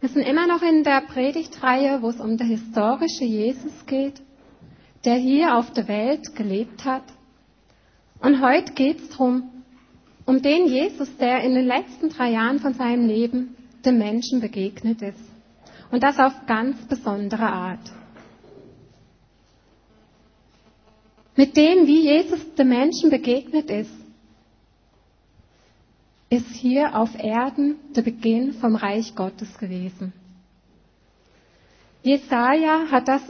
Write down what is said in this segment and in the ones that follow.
Wir sind immer noch in der Predigtreihe, wo es um den historischen Jesus geht, der hier auf der Welt gelebt hat. Und heute geht es darum, um den Jesus, der in den letzten drei Jahren von seinem Leben den Menschen begegnet ist. Und das auf ganz besondere Art. Mit dem, wie Jesus den Menschen begegnet ist, ist hier auf Erden der Beginn vom Reich Gottes gewesen. Jesaja hat das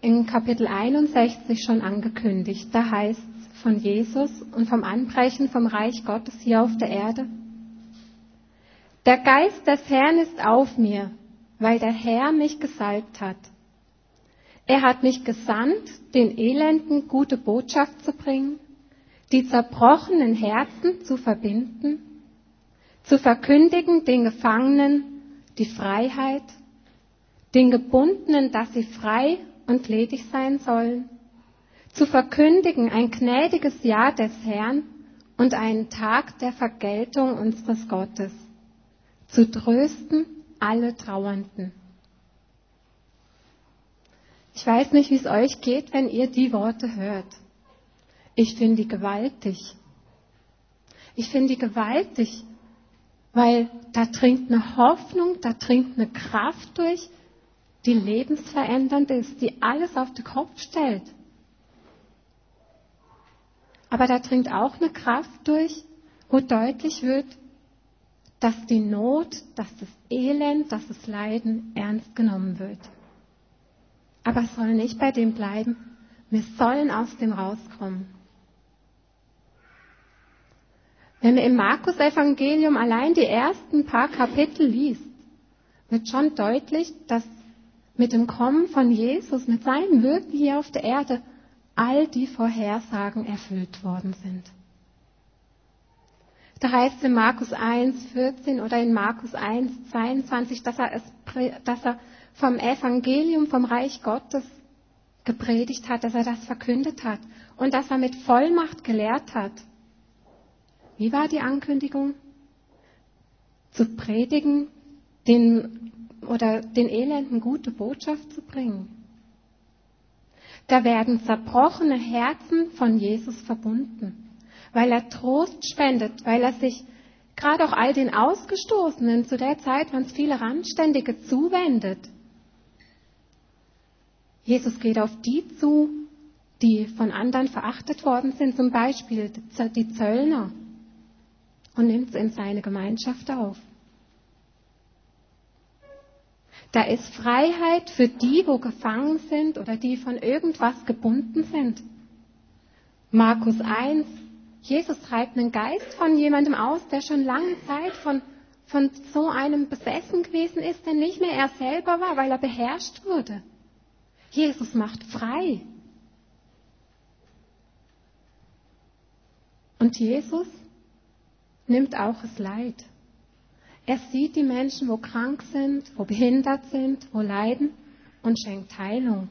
in Kapitel 61 schon angekündigt. Da heißt es von Jesus und vom Anbrechen vom Reich Gottes hier auf der Erde. Der Geist des Herrn ist auf mir, weil der Herr mich gesalbt hat. Er hat mich gesandt, den Elenden gute Botschaft zu bringen, die zerbrochenen Herzen zu verbinden, zu verkündigen den Gefangenen die Freiheit, den Gebundenen, dass sie frei und ledig sein sollen, zu verkündigen ein gnädiges Jahr des Herrn und einen Tag der Vergeltung unseres Gottes, zu trösten alle Trauernden. Ich weiß nicht, wie es euch geht, wenn ihr die Worte hört. Ich finde die gewaltig. Ich finde die gewaltig, weil da dringt eine Hoffnung, da dringt eine Kraft durch, die lebensverändernd ist, die alles auf den Kopf stellt. Aber da dringt auch eine Kraft durch, wo deutlich wird, dass die Not, dass das Elend, dass das Leiden ernst genommen wird. Aber es soll nicht bei dem bleiben. Wir sollen aus dem rauskommen. Wenn man im Markus-Evangelium allein die ersten paar Kapitel liest, wird schon deutlich, dass mit dem Kommen von Jesus, mit seinem Wirken hier auf der Erde, all die Vorhersagen erfüllt worden sind. Da heißt es in Markus 1, 14 oder in Markus 1, 22, dass er, es, dass er vom Evangelium, vom Reich Gottes gepredigt hat, dass er das verkündet hat und dass er mit Vollmacht gelehrt hat. Wie war die Ankündigung? Zu predigen, den, oder den Elenden gute Botschaft zu bringen. Da werden zerbrochene Herzen von Jesus verbunden, weil er Trost spendet, weil er sich gerade auch all den Ausgestoßenen, zu der Zeit waren es viele Randständige, zuwendet. Jesus geht auf die zu, die von anderen verachtet worden sind, zum Beispiel die Zöllner, und nimmt sie in seine Gemeinschaft auf. Da ist Freiheit für die, wo gefangen sind oder die von irgendwas gebunden sind. Markus 1. Jesus treibt einen Geist von jemandem aus, der schon lange Zeit von, von so einem besessen gewesen ist, der nicht mehr er selber war, weil er beherrscht wurde. Jesus macht frei. Und Jesus nimmt auch das Leid. Er sieht die Menschen, wo krank sind, wo behindert sind, wo leiden und schenkt Heilung.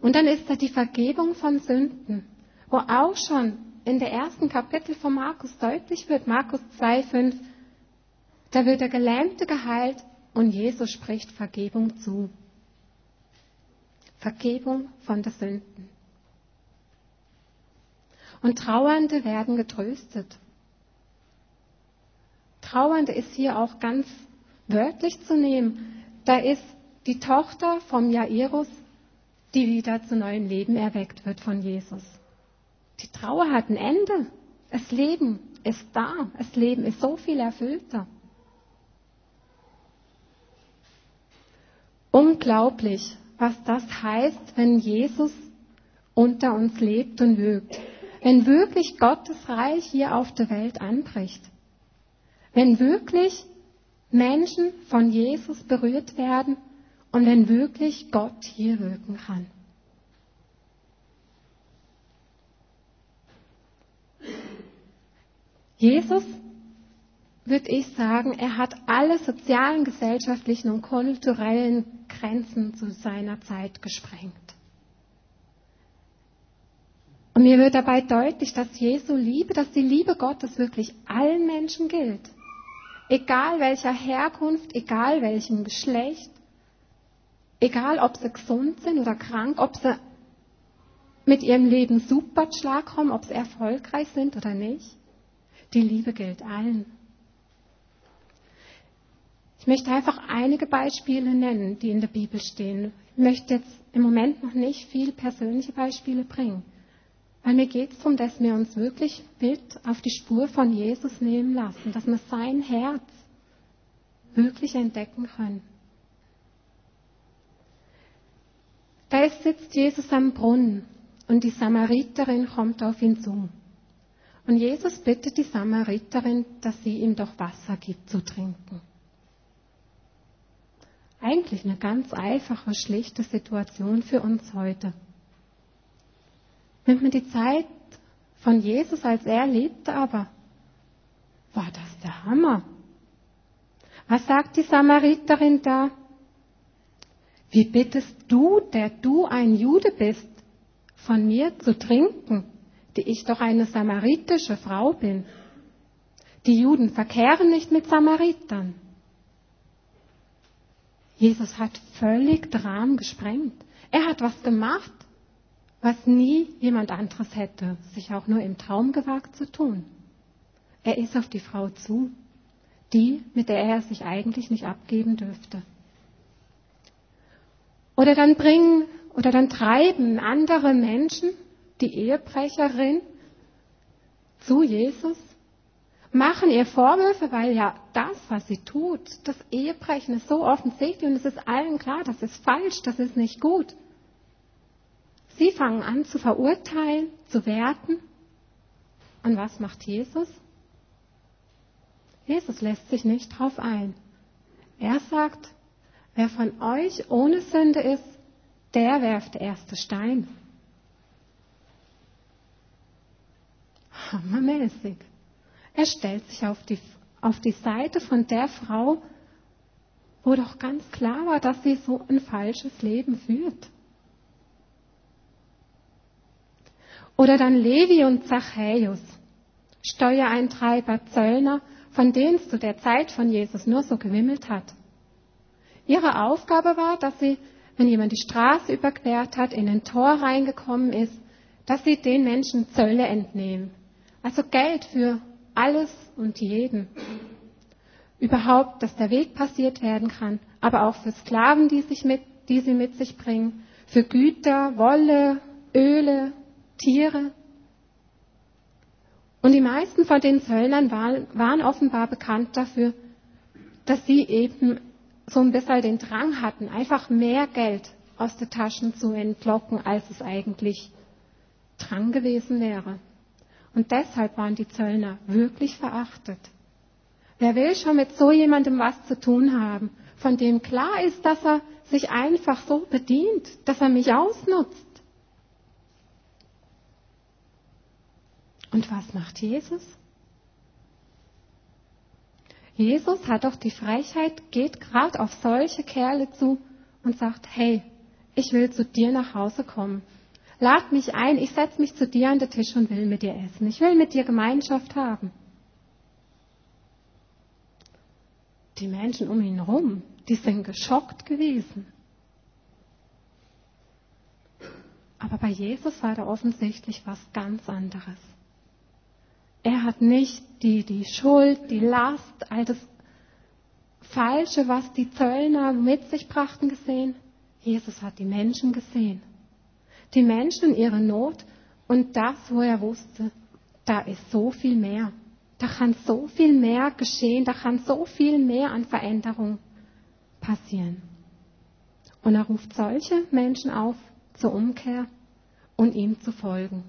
Und dann ist da die Vergebung von Sünden, wo auch schon in der ersten Kapitel von Markus deutlich wird, Markus 2, 5, da wird der Gelähmte geheilt und Jesus spricht Vergebung zu. Vergebung von der Sünden. Und Trauernde werden getröstet. Trauernde ist hier auch ganz wörtlich zu nehmen. Da ist die Tochter vom Jairus, die wieder zu neuem Leben erweckt wird von Jesus. Die Trauer hat ein Ende. Das Leben ist da. Das Leben ist so viel erfüllter. Unglaublich, was das heißt, wenn Jesus unter uns lebt und wirkt wenn wirklich Gottes Reich hier auf der Welt anbricht. Wenn wirklich Menschen von Jesus berührt werden und wenn wirklich Gott hier wirken kann. Jesus, würde ich sagen, er hat alle sozialen, gesellschaftlichen und kulturellen Grenzen zu seiner Zeit gesprengt. Und mir wird dabei deutlich, dass Jesu Liebe, dass die Liebe Gottes wirklich allen Menschen gilt. egal welcher Herkunft, egal welchem Geschlecht, egal ob sie gesund sind oder krank, ob sie mit ihrem Leben super kommen, ob sie erfolgreich sind oder nicht. Die Liebe gilt allen. Ich möchte einfach einige Beispiele nennen, die in der Bibel stehen. Ich möchte jetzt im Moment noch nicht viel persönliche Beispiele bringen, weil mir geht es darum, dass wir uns wirklich mit auf die Spur von Jesus nehmen lassen, dass wir sein Herz wirklich entdecken können. Da sitzt Jesus am Brunnen und die Samariterin kommt auf ihn zu. Und Jesus bittet die Samariterin, dass sie ihm doch Wasser gibt zu trinken. Eigentlich eine ganz einfache, schlichte Situation für uns heute. Nimmt man die Zeit von Jesus, als er lebte, aber war das der Hammer. Was sagt die Samariterin da? Wie bittest du, der du ein Jude bist, von mir zu trinken, die ich doch eine samaritische Frau bin? Die Juden verkehren nicht mit Samaritern. Jesus hat völlig den Rahmen gesprengt. Er hat was gemacht, was nie jemand anderes hätte sich auch nur im Traum gewagt zu tun. Er ist auf die Frau zu, die, mit der er sich eigentlich nicht abgeben dürfte. Oder dann bringen oder dann treiben andere Menschen die Ehebrecherin zu Jesus machen ihr Vorwürfe, weil ja das, was sie tut, das Ehebrechen ist so offensichtlich und es ist allen klar, das ist falsch, das ist nicht gut. Sie fangen an zu verurteilen, zu werten. Und was macht Jesus? Jesus lässt sich nicht drauf ein. Er sagt, wer von euch ohne Sünde ist, der werft der erste Stein. Hammermäßig. Er stellt sich auf die, auf die Seite von der Frau, wo doch ganz klar war, dass sie so ein falsches Leben führt. Oder dann Levi und Zachäus, Steuereintreiber, Zöllner, von denen es zu der Zeit von Jesus nur so gewimmelt hat. Ihre Aufgabe war, dass sie, wenn jemand die Straße überquert hat, in ein Tor reingekommen ist, dass sie den Menschen Zölle entnehmen. Also Geld für alles und jeden. Überhaupt, dass der Weg passiert werden kann, aber auch für Sklaven, die, sich mit, die sie mit sich bringen, für Güter, Wolle, Öle, Tiere. Und die meisten von den Zöllnern waren, waren offenbar bekannt dafür, dass sie eben so ein bisschen den Drang hatten, einfach mehr Geld aus den Taschen zu entlocken, als es eigentlich dran gewesen wäre. Und deshalb waren die Zöllner wirklich verachtet. Wer will schon mit so jemandem was zu tun haben, von dem klar ist, dass er sich einfach so bedient, dass er mich ausnutzt? Und was macht Jesus? Jesus hat doch die Frechheit, geht gerade auf solche Kerle zu und sagt, hey, ich will zu dir nach Hause kommen. Lad mich ein, ich setze mich zu dir an den Tisch und will mit dir essen. Ich will mit dir Gemeinschaft haben. Die Menschen um ihn herum, die sind geschockt gewesen. Aber bei Jesus war da offensichtlich was ganz anderes. Er hat nicht die, die Schuld, die Last, all das Falsche, was die Zöllner mit sich brachten, gesehen. Jesus hat die Menschen gesehen die Menschen in ihrer Not und das, wo er wusste, da ist so viel mehr. Da kann so viel mehr geschehen, da kann so viel mehr an Veränderung passieren. Und er ruft solche Menschen auf zur Umkehr und ihm zu folgen.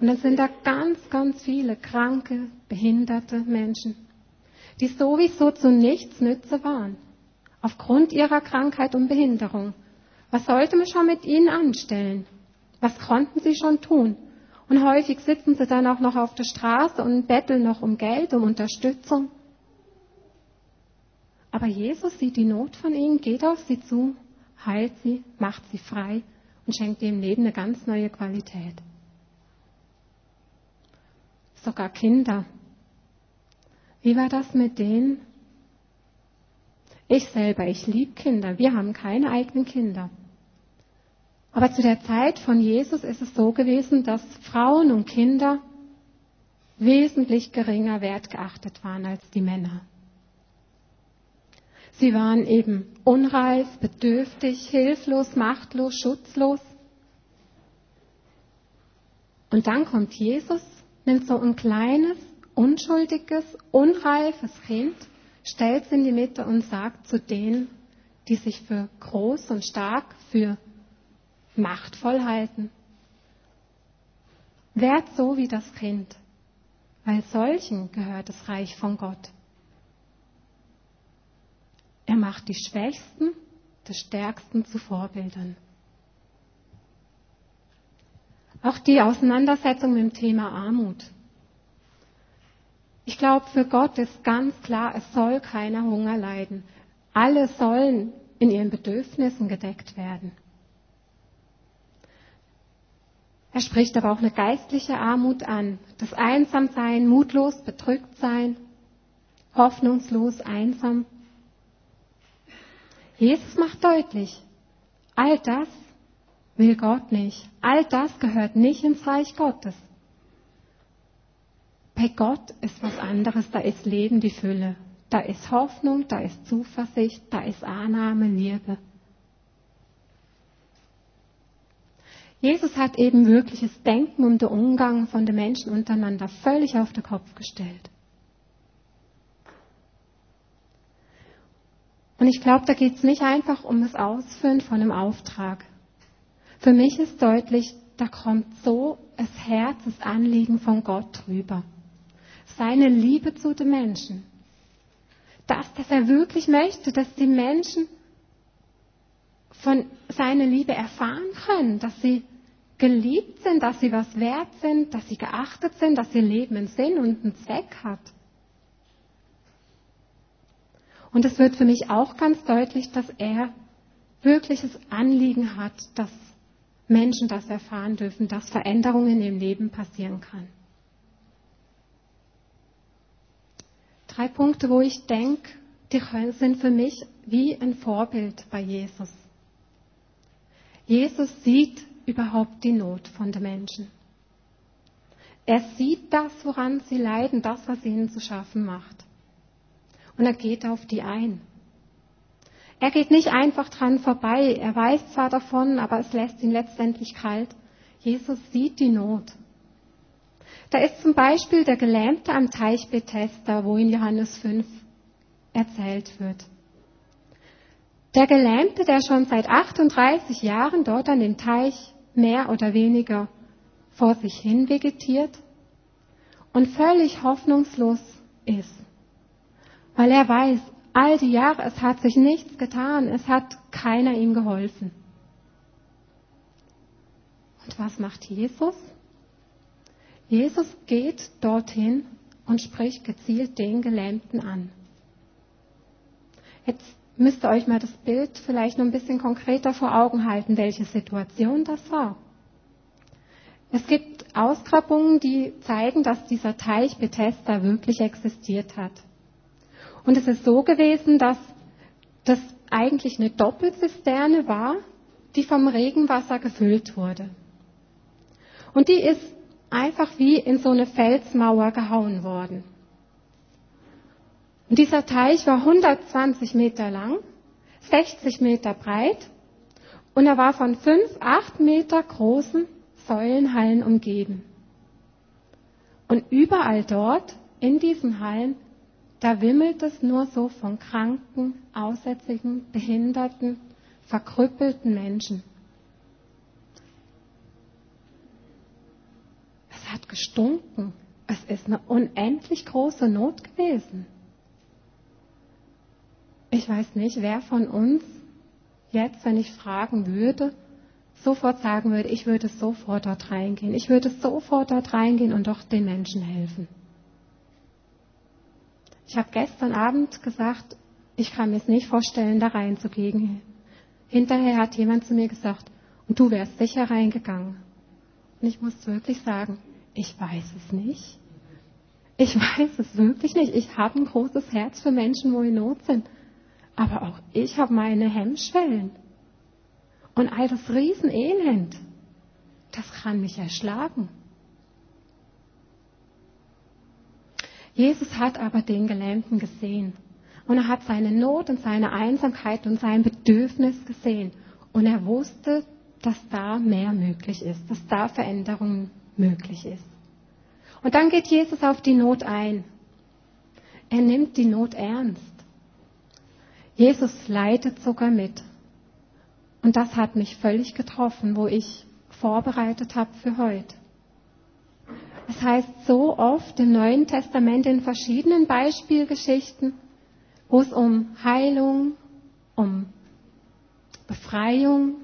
Und dann sind da ganz, ganz viele kranke, behinderte Menschen, die sowieso zu nichts nütze waren, aufgrund ihrer Krankheit und Behinderung. Was sollte man schon mit ihnen anstellen? Was konnten sie schon tun? Und häufig sitzen sie dann auch noch auf der Straße und betteln noch um Geld, um Unterstützung. Aber Jesus sieht die Not von ihnen, geht auf sie zu, heilt sie, macht sie frei und schenkt ihrem Leben eine ganz neue Qualität. Sogar Kinder. Wie war das mit denen? Ich selber, ich liebe Kinder. Wir haben keine eigenen Kinder. Aber zu der Zeit von Jesus ist es so gewesen, dass Frauen und Kinder wesentlich geringer wertgeachtet waren als die Männer. Sie waren eben unreif, bedürftig, hilflos, machtlos, schutzlos. Und dann kommt Jesus, nimmt so ein kleines, unschuldiges, unreifes Kind, stellt es in die Mitte und sagt zu denen, die sich für groß und stark, für machtvoll halten, Werd so wie das Kind, weil solchen gehört das Reich von Gott. Er macht die Schwächsten des Stärksten zu Vorbildern. Auch die Auseinandersetzung mit dem Thema Armut. Ich glaube, für Gott ist ganz klar, es soll keiner Hunger leiden. Alle sollen in ihren Bedürfnissen gedeckt werden. Er spricht aber auch eine geistliche Armut an. Das Einsamsein, mutlos, bedrückt sein, hoffnungslos, einsam. Jesus macht deutlich, all das will Gott nicht. All das gehört nicht ins Reich Gottes. Bei Gott ist was anderes, da ist Leben die Fülle. Da ist Hoffnung, da ist Zuversicht, da ist Annahme, Liebe. Jesus hat eben wirkliches Denken und der Umgang von den Menschen untereinander völlig auf den Kopf gestellt. Und ich glaube, da geht es nicht einfach um das Ausführen von einem Auftrag. Für mich ist deutlich, da kommt so das Herzensanliegen von Gott drüber. Seine Liebe zu den Menschen. Das, dass er wirklich möchte, dass die Menschen von seiner Liebe erfahren können, dass sie geliebt sind, dass sie was wert sind, dass sie geachtet sind, dass ihr Leben einen Sinn und einen Zweck hat. Und es wird für mich auch ganz deutlich, dass er wirkliches Anliegen hat, dass Menschen das erfahren dürfen, dass Veränderungen im Leben passieren kann. Drei Punkte, wo ich denke, die sind für mich wie ein Vorbild bei Jesus. Jesus sieht überhaupt die Not von den Menschen. Er sieht das, woran sie leiden, das, was ihnen zu schaffen macht. Und er geht auf die ein. Er geht nicht einfach dran vorbei. Er weiß zwar davon, aber es lässt ihn letztendlich kalt. Jesus sieht die Not. Da ist zum Beispiel der Gelähmte am Teich Bethesda, wo in Johannes 5 erzählt wird. Der Gelähmte, der schon seit 38 Jahren dort an dem Teich mehr oder weniger vor sich hin vegetiert und völlig hoffnungslos ist. Weil er weiß, all die Jahre, es hat sich nichts getan, es hat keiner ihm geholfen. Und was macht Jesus? Jesus geht dorthin und spricht gezielt den Gelähmten an. Jetzt müsst ihr euch mal das Bild vielleicht noch ein bisschen konkreter vor Augen halten, welche Situation das war. Es gibt Ausgrabungen, die zeigen, dass dieser Teich Bethesda wirklich existiert hat. Und es ist so gewesen, dass das eigentlich eine Doppelzisterne war, die vom Regenwasser gefüllt wurde. Und die ist einfach wie in so eine Felsmauer gehauen worden. Und dieser Teich war 120 Meter lang, 60 Meter breit und er war von fünf, acht Meter großen Säulenhallen umgeben. Und überall dort, in diesen Hallen, da wimmelt es nur so von kranken, aussätzigen, behinderten, verkrüppelten Menschen. Es hat gestunken. Es ist eine unendlich große Not gewesen. Ich weiß nicht, wer von uns jetzt, wenn ich fragen würde, sofort sagen würde, ich würde sofort dort reingehen. Ich würde sofort dort reingehen und doch den Menschen helfen. Ich habe gestern Abend gesagt, ich kann mir es nicht vorstellen, da reinzugehen. Hinterher hat jemand zu mir gesagt, und du wärst sicher reingegangen. Und ich muss wirklich sagen, ich weiß es nicht. Ich weiß es wirklich nicht. Ich habe ein großes Herz für Menschen, wo in Not sind. Aber auch ich habe meine Hemmschwellen. Und all das Riesenelend, das kann mich erschlagen. Jesus hat aber den Gelähmten gesehen. Und er hat seine Not und seine Einsamkeit und sein Bedürfnis gesehen. Und er wusste, dass da mehr möglich ist, dass da Veränderung möglich ist. Und dann geht Jesus auf die Not ein. Er nimmt die Not ernst. Jesus leidet sogar mit. Und das hat mich völlig getroffen, wo ich vorbereitet habe für heute. Es heißt so oft im Neuen Testament in verschiedenen Beispielgeschichten, wo es um Heilung, um Befreiung,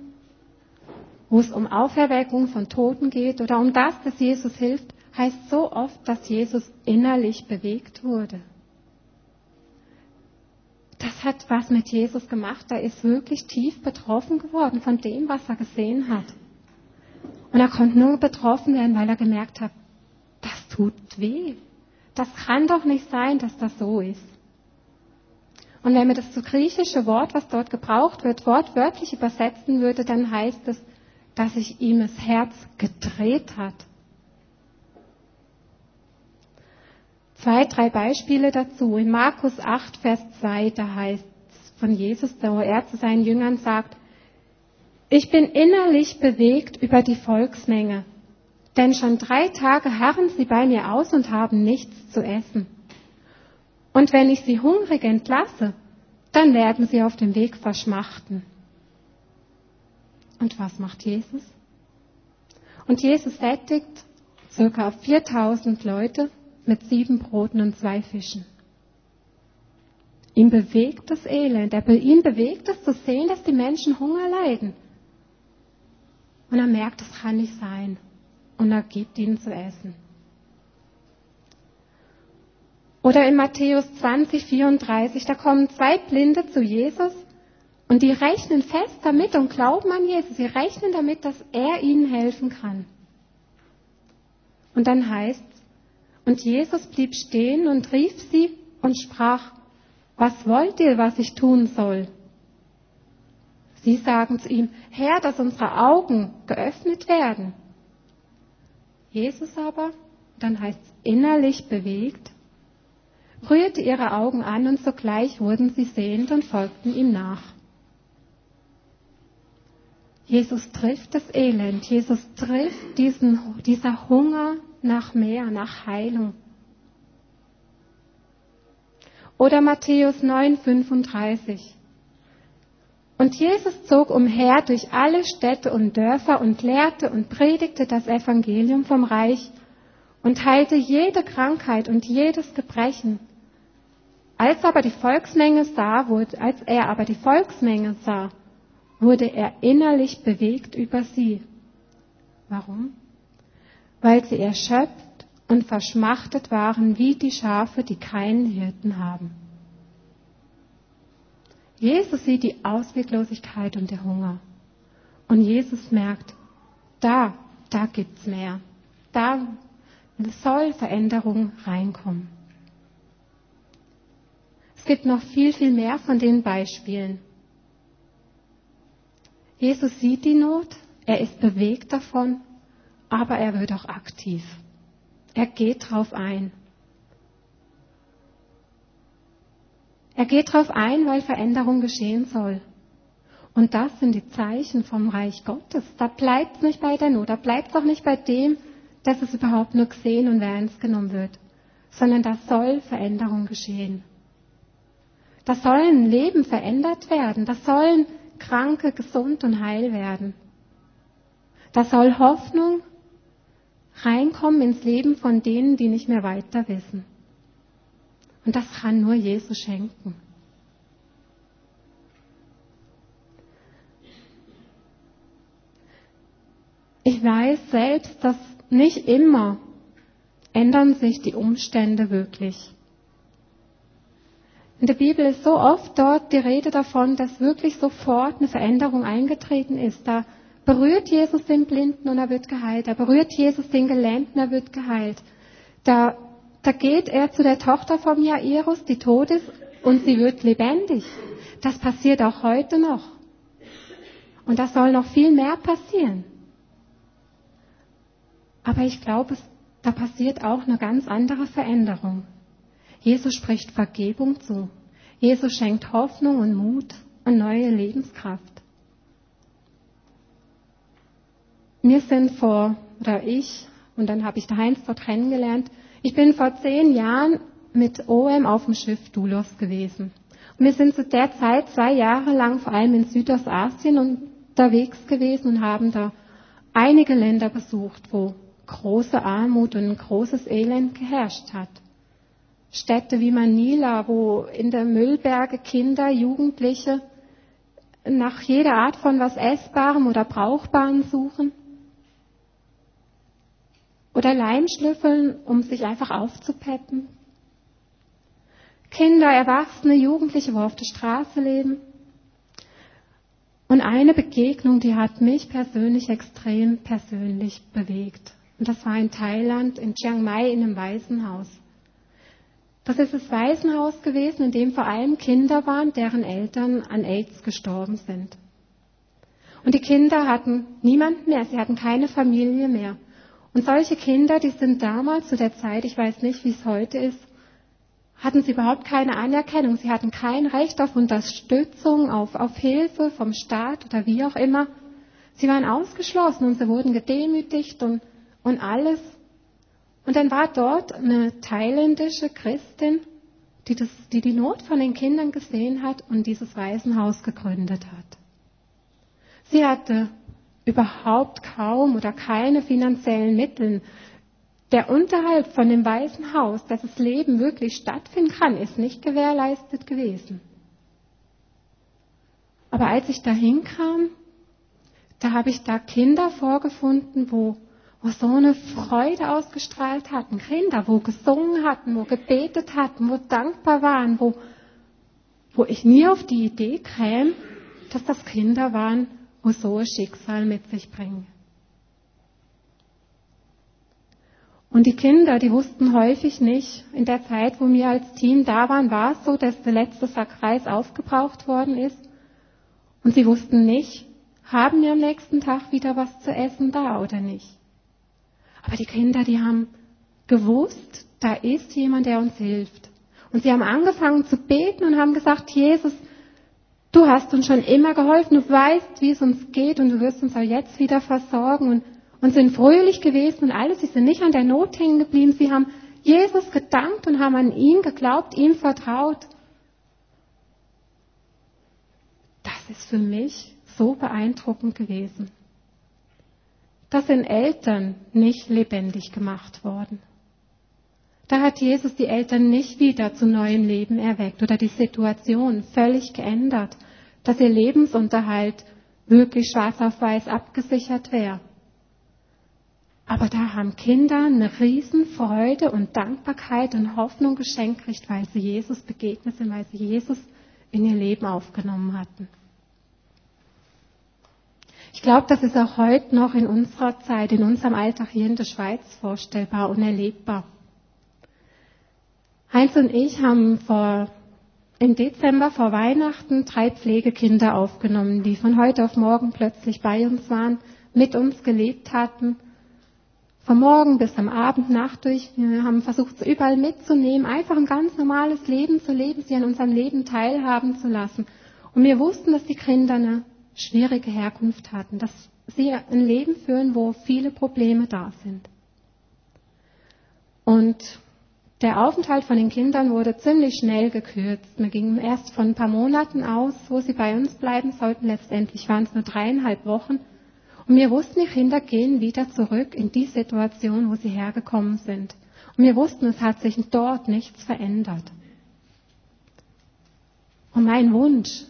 wo es um Auferweckung von Toten geht oder um das, dass Jesus hilft, heißt so oft, dass Jesus innerlich bewegt wurde. Das hat was mit Jesus gemacht. Er ist wirklich tief betroffen geworden von dem, was er gesehen hat. Und er konnte nur betroffen werden, weil er gemerkt hat, tut weh. Das kann doch nicht sein, dass das so ist. Und wenn man das so griechische Wort, was dort gebraucht wird, wortwörtlich übersetzen würde, dann heißt es, dass sich ihm das Herz gedreht hat. Zwei, drei Beispiele dazu. In Markus 8, Vers 2, da heißt es von Jesus, wo er zu seinen Jüngern sagt, ich bin innerlich bewegt über die Volksmenge, denn schon drei Tage harren sie bei mir aus und haben nichts zu essen. Und wenn ich sie hungrig entlasse, dann werden sie auf dem Weg verschmachten. Und was macht Jesus? Und Jesus sättigt circa 4000 Leute mit sieben Broten und zwei Fischen. Ihm bewegt das Elend, er, ihn bewegt es zu sehen, dass die Menschen Hunger leiden. Und er merkt, das kann nicht sein. Und er gibt ihnen zu essen. Oder in Matthäus 20, 34, da kommen zwei Blinde zu Jesus und die rechnen fest damit und glauben an Jesus. Sie rechnen damit, dass er ihnen helfen kann. Und dann heißt und Jesus blieb stehen und rief sie und sprach, was wollt ihr, was ich tun soll? Sie sagen zu ihm, Herr, dass unsere Augen geöffnet werden. Jesus aber, dann heißt es innerlich bewegt, rührte ihre Augen an und sogleich wurden sie sehend und folgten ihm nach. Jesus trifft das Elend, Jesus trifft diesen, dieser Hunger nach mehr, nach Heilung. Oder Matthäus 9, 35. Und Jesus zog umher durch alle Städte und Dörfer und lehrte und predigte das Evangelium vom Reich und heilte jede Krankheit und jedes Gebrechen. Als aber die Volksmenge sah, wurde, als er aber die Volksmenge sah, wurde er innerlich bewegt über sie. Warum? weil sie erschöpft und verschmachtet waren wie die Schafe, die keinen Hirten haben. Jesus sieht die Ausweglosigkeit und der Hunger. Und Jesus merkt, da, da gibt's mehr. Da soll Veränderung reinkommen. Es gibt noch viel, viel mehr von den Beispielen. Jesus sieht die Not, er ist bewegt davon aber er wird auch aktiv. Er geht drauf ein. Er geht drauf ein, weil Veränderung geschehen soll. Und das sind die Zeichen vom Reich Gottes. Da bleibt es nicht bei der Not, da bleibt es auch nicht bei dem, dass es überhaupt nur gesehen und ernst genommen wird, sondern da soll Veränderung geschehen. Da sollen Leben verändert werden, da sollen Kranke gesund und heil werden. Da soll Hoffnung reinkommen ins Leben von denen, die nicht mehr weiter wissen. Und das kann nur Jesus schenken. Ich weiß selbst, dass nicht immer ändern sich die Umstände wirklich. In der Bibel ist so oft dort die Rede davon, dass wirklich sofort eine Veränderung eingetreten ist. Da berührt Jesus den Blinden und er wird geheilt. Er berührt Jesus den Gelähmten, er wird geheilt. Da, Da geht er zu der Tochter vom Jairus, die tot ist, und sie wird lebendig. Das passiert auch heute noch. Und das soll noch viel mehr passieren. Aber ich glaube, da passiert auch eine ganz andere Veränderung. Jesus spricht Vergebung zu. Jesus schenkt Hoffnung und Mut und neue Lebenskraft. Wir sind vor, oder ich, und dann habe ich der Heinz dort kennengelernt, ich bin vor zehn Jahren mit OM auf dem Schiff Dulos gewesen. Und wir sind zu der Zeit zwei Jahre lang vor allem in Südostasien unterwegs gewesen und haben da einige Länder besucht, wo große Armut und großes Elend geherrscht hat. Städte wie Manila, wo in der Müllberge Kinder, Jugendliche nach jeder Art von was Essbarem oder Brauchbarem suchen. Oder Leimschlüffeln, um sich einfach aufzupeppen. Kinder, Erwachsene, Jugendliche, wo auf der Straße leben. Und eine Begegnung, die hat mich persönlich extrem persönlich bewegt. Und das war in Thailand, in Chiang Mai, in einem Waisenhaus. Das ist das Waisenhaus gewesen, in dem vor allem Kinder waren, deren Eltern an AIDS gestorben sind. Und die Kinder hatten niemand mehr, sie hatten keine Familie mehr. Und solche Kinder, die sind damals zu der Zeit, ich weiß nicht, wie es heute ist, hatten sie überhaupt keine Anerkennung. Sie hatten kein Recht auf Unterstützung, auf, auf Hilfe vom Staat oder wie auch immer. Sie waren ausgeschlossen und sie wurden gedemütigt und, und alles. Und dann war dort eine thailändische Christin, die, das, die die Not von den Kindern gesehen hat und dieses Waisenhaus gegründet hat. Sie hatte überhaupt kaum oder keine finanziellen Mittel. Der Unterhalt von dem Weißen Haus, dass das Leben wirklich stattfinden kann, ist nicht gewährleistet gewesen. Aber als ich da hinkam, da habe ich da Kinder vorgefunden, wo, wo so eine Freude ausgestrahlt hatten. Kinder, wo gesungen hatten, wo gebetet hatten, wo dankbar waren, wo, wo ich nie auf die Idee käme, dass das Kinder waren, wo so ein Schicksal mit sich bringen. Und die Kinder, die wussten häufig nicht, in der Zeit, wo wir als Team da waren, war es so, dass der letzte Sack Reis aufgebraucht worden ist. Und sie wussten nicht, haben wir am nächsten Tag wieder was zu essen da oder nicht. Aber die Kinder, die haben gewusst, da ist jemand, der uns hilft. Und sie haben angefangen zu beten und haben gesagt, Jesus, du hast uns schon immer geholfen, du weißt, wie es uns geht und du wirst uns auch jetzt wieder versorgen. Und und sind fröhlich gewesen und alles. Sie sind nicht an der Not hängen geblieben. Sie haben Jesus gedankt und haben an ihn geglaubt, ihm vertraut. Das ist für mich so beeindruckend gewesen. Da sind Eltern nicht lebendig gemacht worden. Da hat Jesus die Eltern nicht wieder zu neuem Leben erweckt oder die Situation völlig geändert, dass ihr Lebensunterhalt wirklich schwarz auf weiß abgesichert wäre. Aber da haben Kinder eine Riesenfreude und Dankbarkeit und Hoffnung geschenkt gekriegt, weil sie Jesus begegnet sind, weil sie Jesus in ihr Leben aufgenommen hatten. Ich glaube, das ist auch heute noch in unserer Zeit, in unserem Alltag hier in der Schweiz vorstellbar und erlebbar. Heinz und ich haben vor, im Dezember vor Weihnachten drei Pflegekinder aufgenommen, die von heute auf morgen plötzlich bei uns waren, mit uns gelebt hatten vom Morgen bis am Abend, Nacht durch. Wir haben versucht, sie überall mitzunehmen, einfach ein ganz normales Leben zu leben, sie an unserem Leben teilhaben zu lassen. Und wir wussten, dass die Kinder eine schwierige Herkunft hatten, dass sie ein Leben führen, wo viele Probleme da sind. Und der Aufenthalt von den Kindern wurde ziemlich schnell gekürzt. Wir gingen erst von ein paar Monaten aus, wo sie bei uns bleiben sollten. Letztendlich waren es nur dreieinhalb Wochen. Und wir wussten, die Kinder gehen wieder zurück in die Situation, wo sie hergekommen sind. Und wir wussten, es hat sich dort nichts verändert. Und mein Wunsch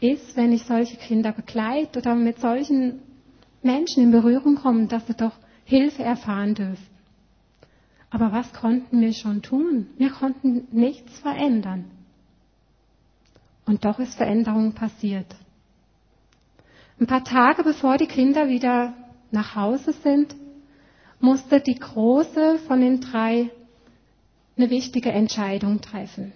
ist, wenn ich solche Kinder begleite oder mit solchen Menschen in Berührung komme, dass sie doch Hilfe erfahren dürfen. Aber was konnten wir schon tun? Wir konnten nichts verändern. Und doch ist Veränderung passiert. Ein paar Tage bevor die Kinder wieder nach Hause sind, musste die Große von den drei eine wichtige Entscheidung treffen.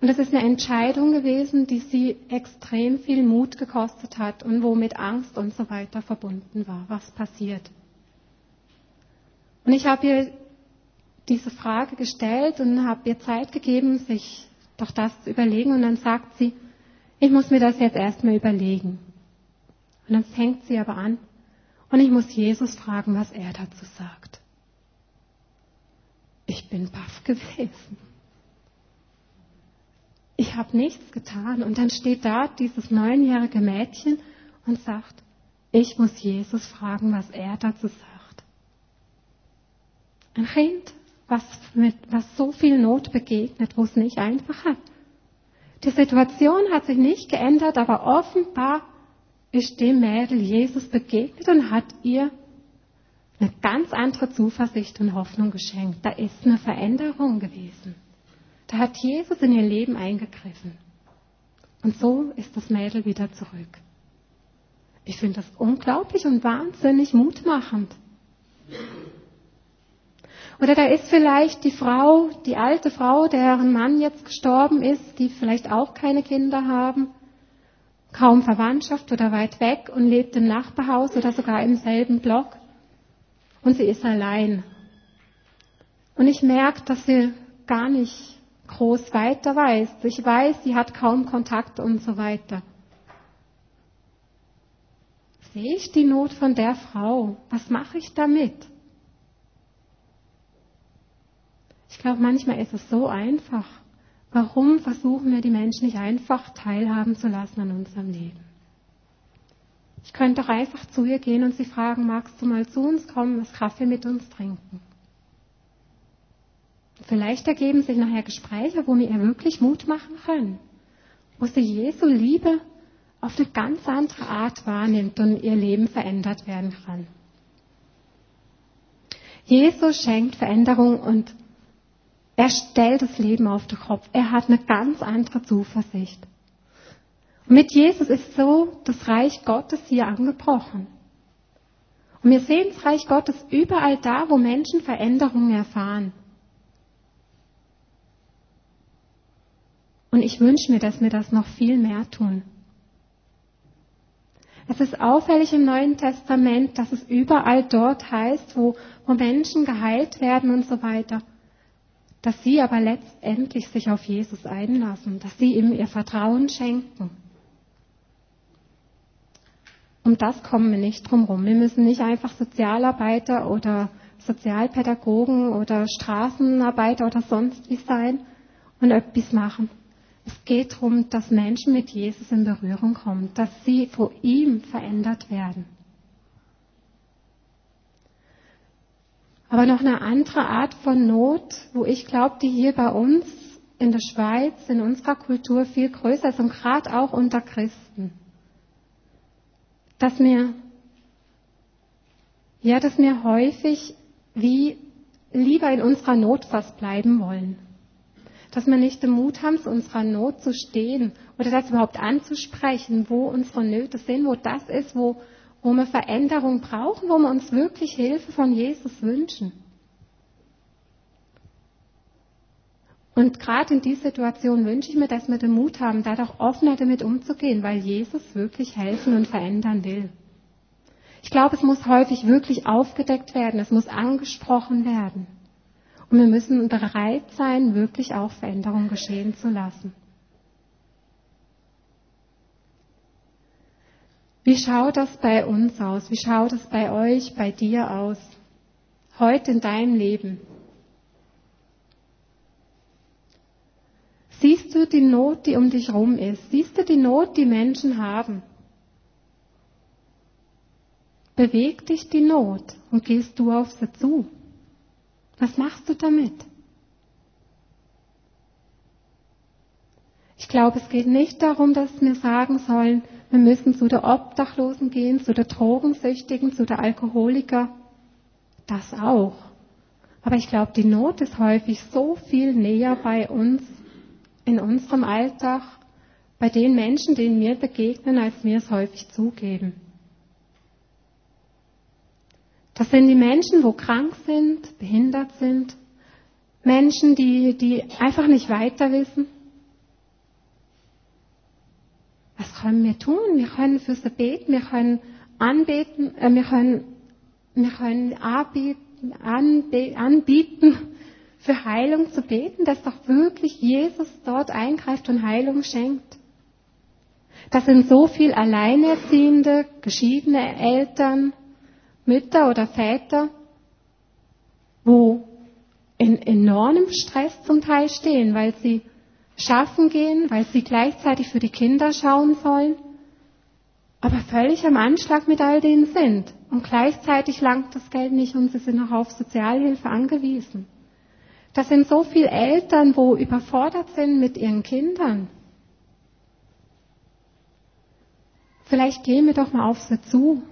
Und das ist eine Entscheidung gewesen, die sie extrem viel Mut gekostet hat und wo mit Angst und so weiter verbunden war. Was passiert? Und ich habe ihr diese Frage gestellt und habe ihr Zeit gegeben, sich doch das zu überlegen. Und dann sagt sie, ich muss mir das jetzt erstmal überlegen. Und dann fängt sie aber an und ich muss Jesus fragen, was er dazu sagt. Ich bin baff gewesen ich habe nichts getan. Und dann steht da dieses neunjährige Mädchen und sagt, ich muss Jesus fragen, was er dazu sagt. Ein Kind, was, mit, was so viel Not begegnet, wo es nicht einfach hat. Die Situation hat sich nicht geändert, aber offenbar ist dem Mädel Jesus begegnet und hat ihr eine ganz andere Zuversicht und Hoffnung geschenkt. Da ist eine Veränderung gewesen. Da hat Jesus in ihr Leben eingegriffen. Und so ist das Mädel wieder zurück. Ich finde das unglaublich und wahnsinnig mutmachend. Oder da ist vielleicht die Frau, die alte Frau, deren Mann jetzt gestorben ist, die vielleicht auch keine Kinder haben, kaum Verwandtschaft oder weit weg und lebt im Nachbarhaus oder sogar im selben Block. Und sie ist allein. Und ich merke, dass sie gar nicht groß weiter weiß. Ich weiß, sie hat kaum Kontakt und so weiter. Sehe ich die Not von der Frau? Was mache ich damit? Ich glaube, manchmal ist es so einfach. Warum versuchen wir die Menschen nicht einfach teilhaben zu lassen an unserem Leben? Ich könnte doch einfach zu ihr gehen und sie fragen, magst du mal zu uns kommen, was Kaffee mit uns trinken? Vielleicht ergeben sich nachher Gespräche, wo wir ihr wirklich Mut machen können, wo sie Jesu Liebe auf eine ganz andere Art wahrnimmt und ihr Leben verändert werden kann. Jesus schenkt Veränderung und er stellt das Leben auf den Kopf. Er hat eine ganz andere Zuversicht. Und mit Jesus ist so das Reich Gottes hier angebrochen. Und wir sehen das Reich Gottes überall da, wo Menschen Veränderungen erfahren. Und ich wünsche mir, dass wir das noch viel mehr tun. Es ist auffällig im Neuen Testament, dass es überall dort heißt, wo, wo Menschen geheilt werden und so weiter, dass sie aber letztendlich sich auf Jesus einlassen, dass sie ihm ihr Vertrauen schenken. Um das kommen wir nicht drum rum. Wir müssen nicht einfach Sozialarbeiter oder Sozialpädagogen oder Straßenarbeiter oder sonst wie sein und etwas machen. Es geht darum, dass Menschen mit Jesus in Berührung kommen, dass sie vor ihm verändert werden. Aber noch eine andere Art von Not, wo ich glaube, die hier bei uns in der Schweiz, in unserer Kultur viel größer ist und gerade auch unter Christen. Dass wir, ja, dass wir häufig wie lieber in unserer Not fast bleiben wollen dass wir nicht den Mut haben, zu unserer Not zu stehen oder das überhaupt anzusprechen, wo unsere Nöte sind, wo das ist, wo, wo wir Veränderung brauchen, wo wir uns wirklich Hilfe von Jesus wünschen. Und gerade in dieser Situation wünsche ich mir, dass wir den Mut haben, da doch offener damit umzugehen, weil Jesus wirklich helfen und verändern will. Ich glaube, es muss häufig wirklich aufgedeckt werden, es muss angesprochen werden. Und wir müssen bereit sein, wirklich auch Veränderungen geschehen zu lassen. Wie schaut das bei uns aus? Wie schaut es bei euch, bei dir aus? Heute in deinem Leben? Siehst du die Not, die um dich herum ist? Siehst du die Not, die Menschen haben? Bewegt dich die Not und gehst du auf sie zu? Was machst du damit? Ich glaube, es geht nicht darum, dass wir sagen sollen, wir müssen zu der Obdachlosen gehen, zu der Drogensüchtigen, zu der Alkoholiker. Das auch. Aber ich glaube, die Not ist häufig so viel näher bei uns, in unserem Alltag, bei den Menschen, denen wir begegnen, als wir es häufig zugeben. Das sind die Menschen, wo krank sind, behindert sind, Menschen, die, die einfach nicht weiter wissen. Was können wir tun? Wir können für sie beten, wir können anbeten, äh, wir können, wir können anbieten, anbe, anbieten, für Heilung zu beten, dass doch wirklich Jesus dort eingreift und Heilung schenkt. Das sind so viel alleinerziehende, geschiedene Eltern, Mütter oder Väter, wo in enormem Stress zum Teil stehen, weil sie schaffen gehen, weil sie gleichzeitig für die Kinder schauen sollen, aber völlig am Anschlag mit all denen sind. Und gleichzeitig langt das Geld nicht und sie sind noch auf Sozialhilfe angewiesen. Das sind so viele Eltern, wo überfordert sind mit ihren Kindern. Vielleicht gehen wir doch mal auf sie zu,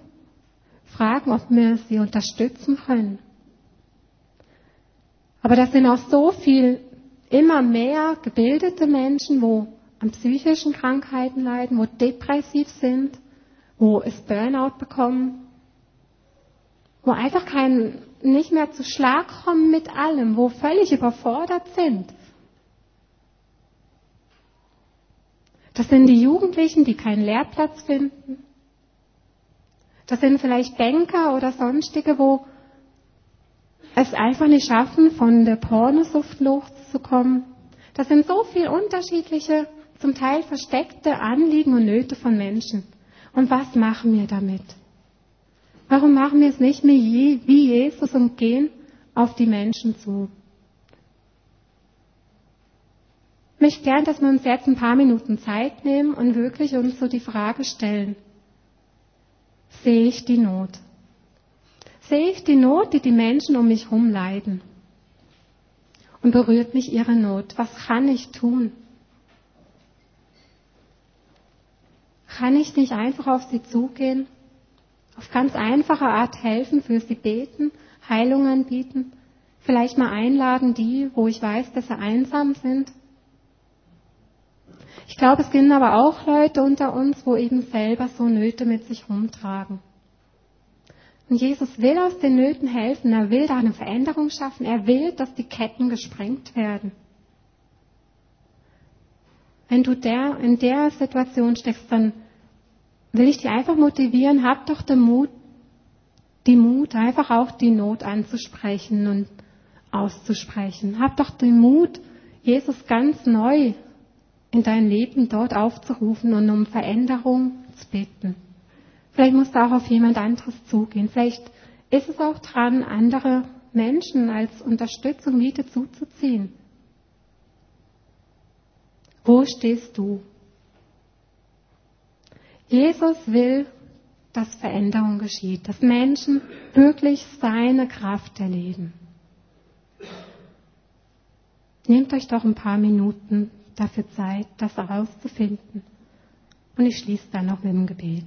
fragen, ob wir sie unterstützen können. Aber das sind auch so viel immer mehr gebildete Menschen, wo an psychischen Krankheiten leiden, wo depressiv sind, wo es Burnout bekommen, wo einfach kein, nicht mehr zu Schlag kommen mit allem, wo völlig überfordert sind. Das sind die Jugendlichen, die keinen Lehrplatz finden. Das sind vielleicht Banker oder sonstige, wo es einfach nicht schaffen, von der Pornosucht loszukommen. Das sind so viele unterschiedliche, zum Teil versteckte Anliegen und Nöte von Menschen. Und was machen wir damit? Warum machen wir es nicht mehr wie Jesus und gehen auf die Menschen zu? Ich möchte gern, dass wir uns jetzt ein paar Minuten Zeit nehmen und wirklich uns so die Frage stellen, sehe ich die Not? Sehe ich die Not, die die Menschen um mich herum leiden? Und berührt mich ihre Not? Was kann ich tun? Kann ich nicht einfach auf sie zugehen? Auf ganz einfache Art helfen, für sie beten, Heilung anbieten? Vielleicht mal einladen die, wo ich weiß, dass sie einsam sind? Ich glaube, es gibt aber auch Leute unter uns, wo eben selber so Nöte mit sich rumtragen. Und Jesus will aus den Nöten helfen, er will da eine Veränderung schaffen, er will, dass die Ketten gesprengt werden. Wenn du der, in der Situation steckst, dann will ich dich einfach motivieren, hab doch den Mut, die Mut, einfach auch die Not anzusprechen und auszusprechen. Hab doch den Mut, Jesus ganz neu in dein Leben dort aufzurufen und um Veränderung zu bitten. Vielleicht musst du auch auf jemand anderes zugehen. Vielleicht ist es auch dran, andere Menschen als Unterstützung wieder zuzuziehen. Wo stehst du? Jesus will, dass Veränderung geschieht, dass Menschen wirklich seine Kraft erleben. Nehmt euch doch ein paar Minuten dafür Zeit, das herauszufinden. Und ich schließe dann noch mit dem Gebet.